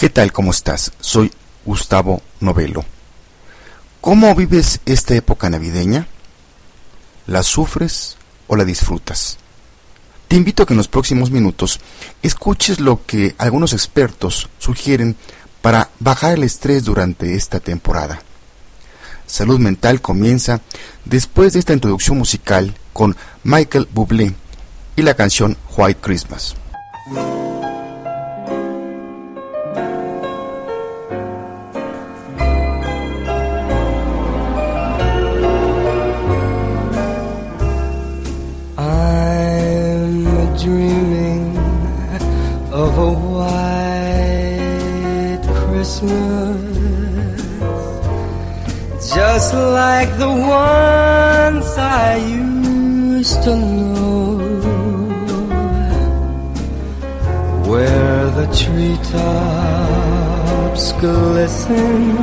¿Qué tal? ¿Cómo estás? Soy Gustavo Novelo. ¿Cómo vives esta época navideña? ¿La sufres o la disfrutas? Te invito a que en los próximos minutos escuches lo que algunos expertos sugieren para bajar el estrés durante esta temporada. Salud Mental comienza después de esta introducción musical con Michael Bublé y la canción White Christmas. Just like the ones I used to know, where the treetops glisten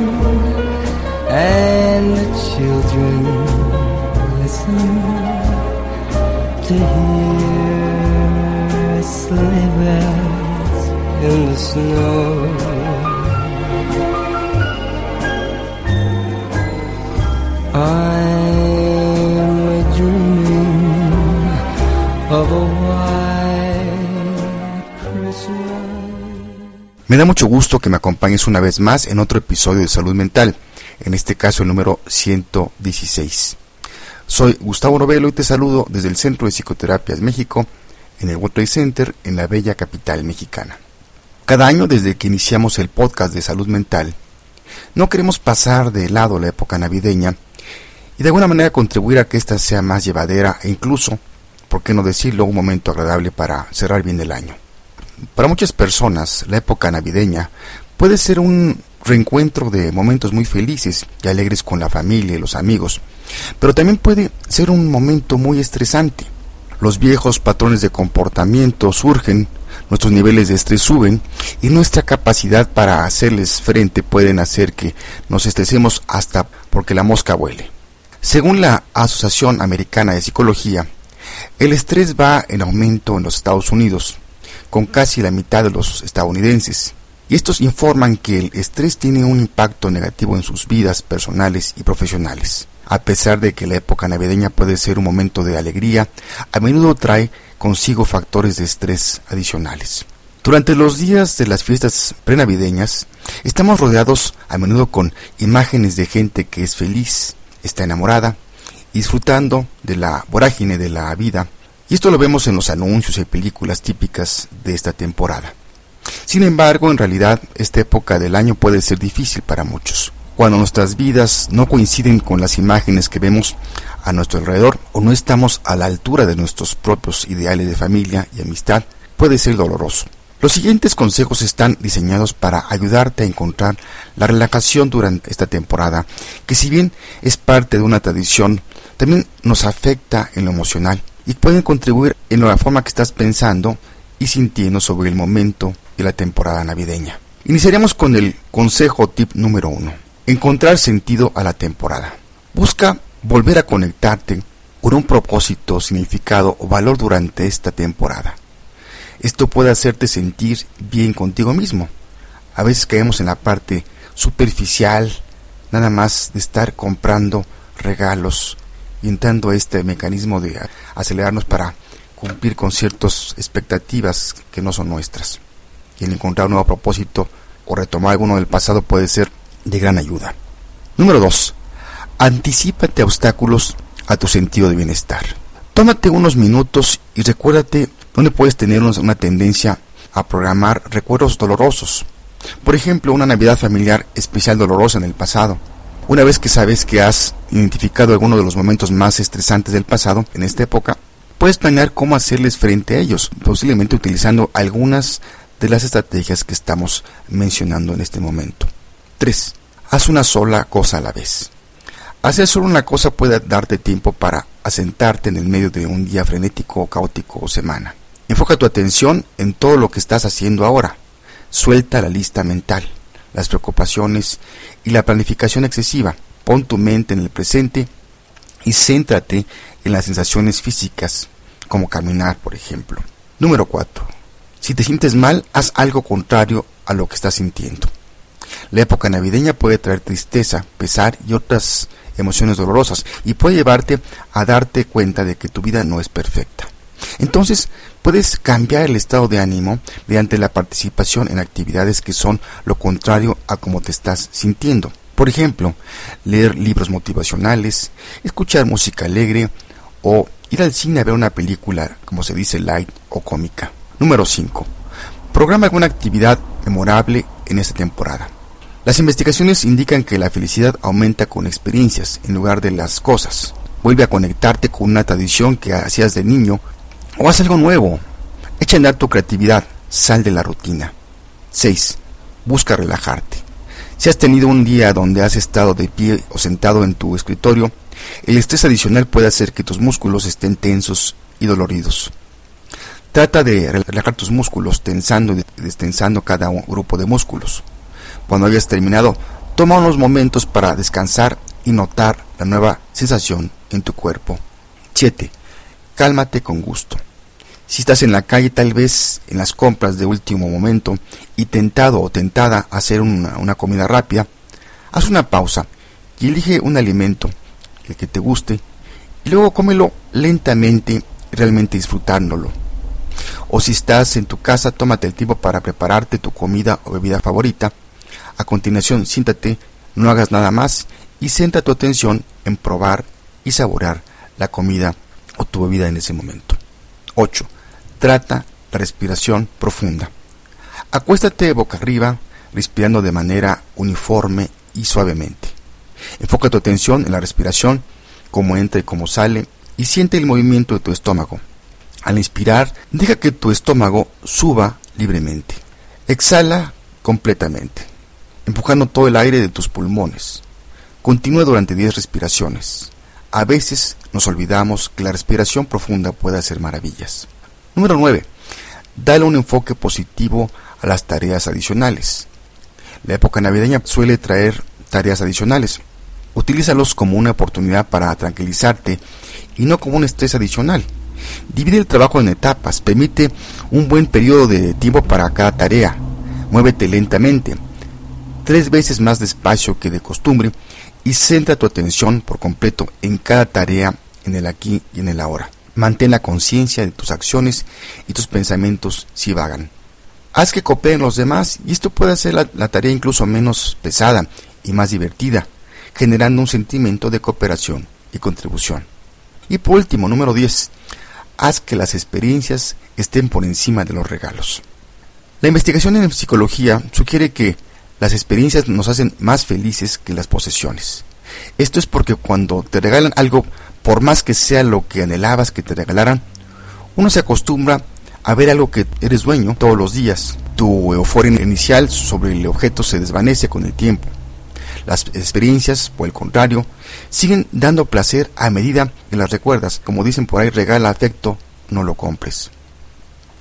and the children listen to hear sleigh bells in the snow. Me da mucho gusto que me acompañes una vez más en otro episodio de Salud Mental, en este caso el número 116. Soy Gustavo Novelo y te saludo desde el Centro de Psicoterapias México, en el World Center, en la bella capital mexicana. Cada año desde que iniciamos el podcast de salud mental, no queremos pasar de lado la época navideña y de alguna manera contribuir a que ésta sea más llevadera e incluso, por qué no decirlo, un momento agradable para cerrar bien el año. Para muchas personas, la época navideña puede ser un reencuentro de momentos muy felices y alegres con la familia y los amigos, pero también puede ser un momento muy estresante. Los viejos patrones de comportamiento surgen, nuestros niveles de estrés suben y nuestra capacidad para hacerles frente pueden hacer que nos estresemos hasta porque la mosca huele. Según la Asociación Americana de Psicología, el estrés va en aumento en los Estados Unidos, con casi la mitad de los estadounidenses. Y estos informan que el estrés tiene un impacto negativo en sus vidas personales y profesionales. A pesar de que la época navideña puede ser un momento de alegría, a menudo trae consigo factores de estrés adicionales. Durante los días de las fiestas prenavideñas, estamos rodeados a menudo con imágenes de gente que es feliz, está enamorada, disfrutando de la vorágine de la vida, y esto lo vemos en los anuncios y películas típicas de esta temporada. Sin embargo, en realidad, esta época del año puede ser difícil para muchos. Cuando nuestras vidas no coinciden con las imágenes que vemos a nuestro alrededor o no estamos a la altura de nuestros propios ideales de familia y amistad, puede ser doloroso. Los siguientes consejos están diseñados para ayudarte a encontrar la relajación durante esta temporada, que si bien es parte de una tradición, también nos afecta en lo emocional y pueden contribuir en la forma que estás pensando y sintiendo sobre el momento de la temporada navideña. Iniciaremos con el consejo tip número uno. Encontrar sentido a la temporada. Busca volver a conectarte con un propósito, significado o valor durante esta temporada. Esto puede hacerte sentir bien contigo mismo. A veces caemos en la parte superficial, nada más de estar comprando regalos y entrando a este mecanismo de acelerarnos para cumplir con ciertas expectativas que no son nuestras. Y el encontrar un nuevo propósito o retomar alguno del pasado puede ser de gran ayuda. Número 2. Anticípate obstáculos a tu sentido de bienestar. Tómate unos minutos y recuérdate donde puedes tener una tendencia a programar recuerdos dolorosos. Por ejemplo, una Navidad familiar especial dolorosa en el pasado. Una vez que sabes que has identificado algunos de los momentos más estresantes del pasado en esta época, puedes planear cómo hacerles frente a ellos, posiblemente utilizando algunas de las estrategias que estamos mencionando en este momento. 3. Haz una sola cosa a la vez. Hacer solo una cosa puede darte tiempo para asentarte en el medio de un día frenético, caótico o semana. Enfoca tu atención en todo lo que estás haciendo ahora. Suelta la lista mental, las preocupaciones y la planificación excesiva. Pon tu mente en el presente y céntrate en las sensaciones físicas, como caminar, por ejemplo. Número 4. Si te sientes mal, haz algo contrario a lo que estás sintiendo. La época navideña puede traer tristeza, pesar y otras emociones dolorosas y puede llevarte a darte cuenta de que tu vida no es perfecta. Entonces, puedes cambiar el estado de ánimo mediante la participación en actividades que son lo contrario a cómo te estás sintiendo. Por ejemplo, leer libros motivacionales, escuchar música alegre o ir al cine a ver una película, como se dice, light o cómica. Número 5. Programa alguna actividad memorable en esta temporada. Las investigaciones indican que la felicidad aumenta con experiencias en lugar de las cosas. Vuelve a conectarte con una tradición que hacías de niño o haz algo nuevo. Echa a andar tu creatividad, sal de la rutina. 6. Busca relajarte. Si has tenido un día donde has estado de pie o sentado en tu escritorio, el estrés adicional puede hacer que tus músculos estén tensos y doloridos. Trata de relajar tus músculos tensando y destensando cada grupo de músculos. Cuando hayas terminado, toma unos momentos para descansar y notar la nueva sensación en tu cuerpo. 7. Cálmate con gusto. Si estás en la calle, tal vez en las compras de último momento y tentado o tentada a hacer una, comida rápida, haz una pausa y elige un alimento, el que te guste, y luego cómelo lentamente realmente disfrutándolo. O si estás en tu casa, tómate el tiempo para prepararte tu comida o bebida favorita. A continuación, siéntate, no hagas nada más y centra tu atención en probar y saborear la comida o tu bebida en ese momento. 8. Trata la respiración profunda. Acuéstate boca arriba, respirando de manera uniforme y suavemente. Enfoca tu atención en la respiración, cómo entra y cómo sale, y siente el movimiento de tu estómago. Al inspirar, deja que tu estómago suba libremente. Exhala completamente, empujando todo el aire de tus pulmones. Continúa durante 10 respiraciones. A veces nos olvidamos que la respiración profunda puede hacer maravillas. Número 9. Dale un enfoque positivo a las tareas adicionales. La época navideña suele traer tareas adicionales. Utilízalos como una oportunidad para tranquilizarte y no como un estrés adicional. Divide el trabajo en etapas, permite un buen periodo de tiempo para cada tarea. Muévete lentamente, tres veces más despacio que de costumbre y centra tu atención por completo en cada tarea en el aquí y en el ahora. Mantén la conciencia de tus acciones y tus pensamientos si vagan. Haz que cooperen los demás y esto puede hacer la, la tarea incluso menos pesada y más divertida, generando un sentimiento de cooperación y contribución. Y por último, número 10, haz que las experiencias estén por encima de los regalos. La investigación en psicología sugiere que las experiencias nos hacen más felices que las posesiones. Esto es porque cuando te regalan algo por más que sea lo que anhelabas que te regalaran, uno se acostumbra a ver algo que eres dueño todos los días. Tu euforia inicial sobre el objeto se desvanece con el tiempo. Las experiencias, por el contrario, siguen dando placer a medida que las recuerdas. Como dicen por ahí, regala afecto, no lo compres.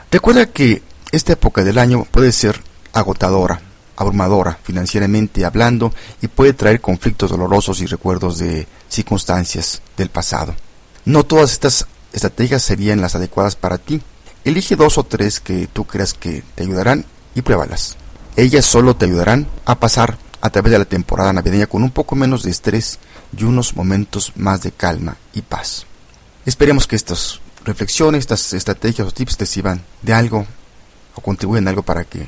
Recuerda que esta época del año puede ser agotadora, abrumadora financieramente hablando y puede traer conflictos dolorosos y recuerdos de circunstancias del pasado. No todas estas estrategias serían las adecuadas para ti. Elige dos o tres que tú creas que te ayudarán y pruébalas. Ellas solo te ayudarán a pasar a través de la temporada navideña con un poco menos de estrés y unos momentos más de calma y paz. Esperemos que estas reflexiones, estas estrategias o tips te sirvan de algo o contribuyan algo para que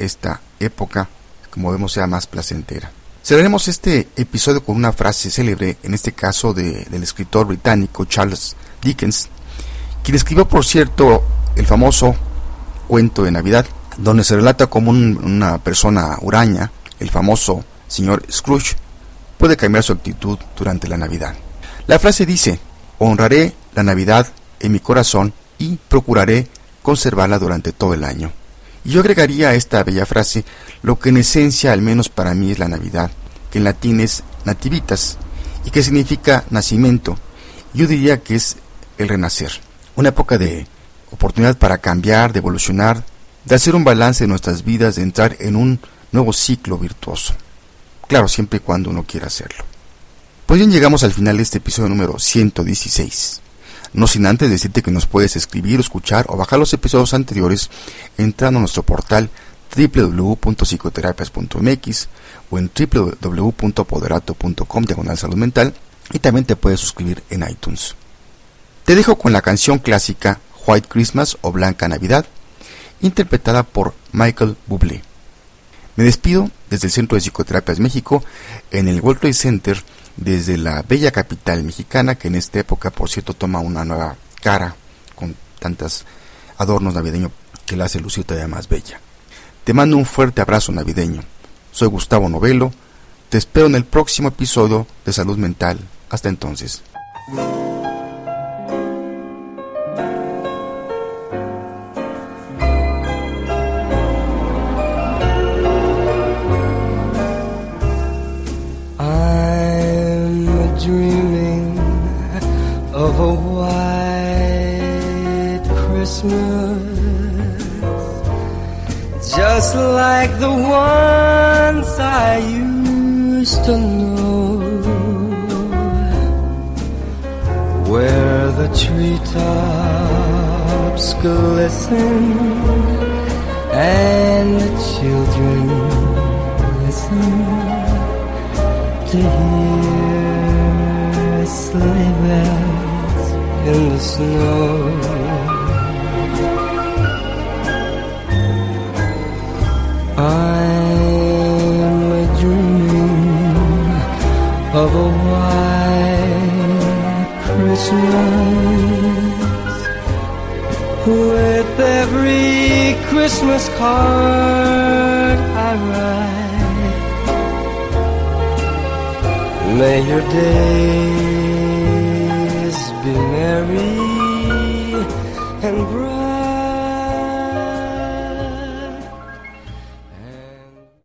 esta época, como vemos, sea más placentera. Cerraremos este episodio con una frase célebre, en este caso del escritor británico Charles Dickens, quien escribió, por cierto, el famoso cuento de Navidad, donde se relata como una persona huraña, el famoso señor Scrooge, puede cambiar su actitud durante la Navidad. La frase dice, honraré la Navidad en mi corazón y procuraré conservarla durante todo el año. Y yo agregaría a esta bella frase lo que en esencia, al menos para mí, es la Navidad, que en latín es nativitas, y que significa nacimiento. Yo diría que es el renacer, una época de oportunidad para cambiar, de evolucionar, de hacer un balance de nuestras vidas, de entrar en un nuevo ciclo virtuoso. Claro, siempre y cuando uno quiera hacerlo. Pues bien, llegamos al final de este episodio número 116. No sin antes decirte que nos puedes escribir, escuchar o bajar los episodios anteriores entrando a nuestro portal www.psicoterapias.mx o en www.poderato.com diagonal salud mental y también te puedes suscribir en iTunes. Te dejo con la canción clásica White Christmas o Blanca Navidad, interpretada por Michael Bublé. Me despido desde el Centro de Psicoterapias México en el World Trade Center desde la bella capital mexicana que en esta época por cierto toma una nueva cara con tantos adornos navideños que la hace lucir todavía más bella. Te mando un fuerte abrazo navideño. Soy Gustavo Novelo. Te espero en el próximo episodio de Salud Mental. Hasta entonces. Christmas just like the ones I used to know, where the treetops glisten and the children listen to hear sleigh bells in the snow. Christmas with every Christmas card I write. May your days be merry and bright.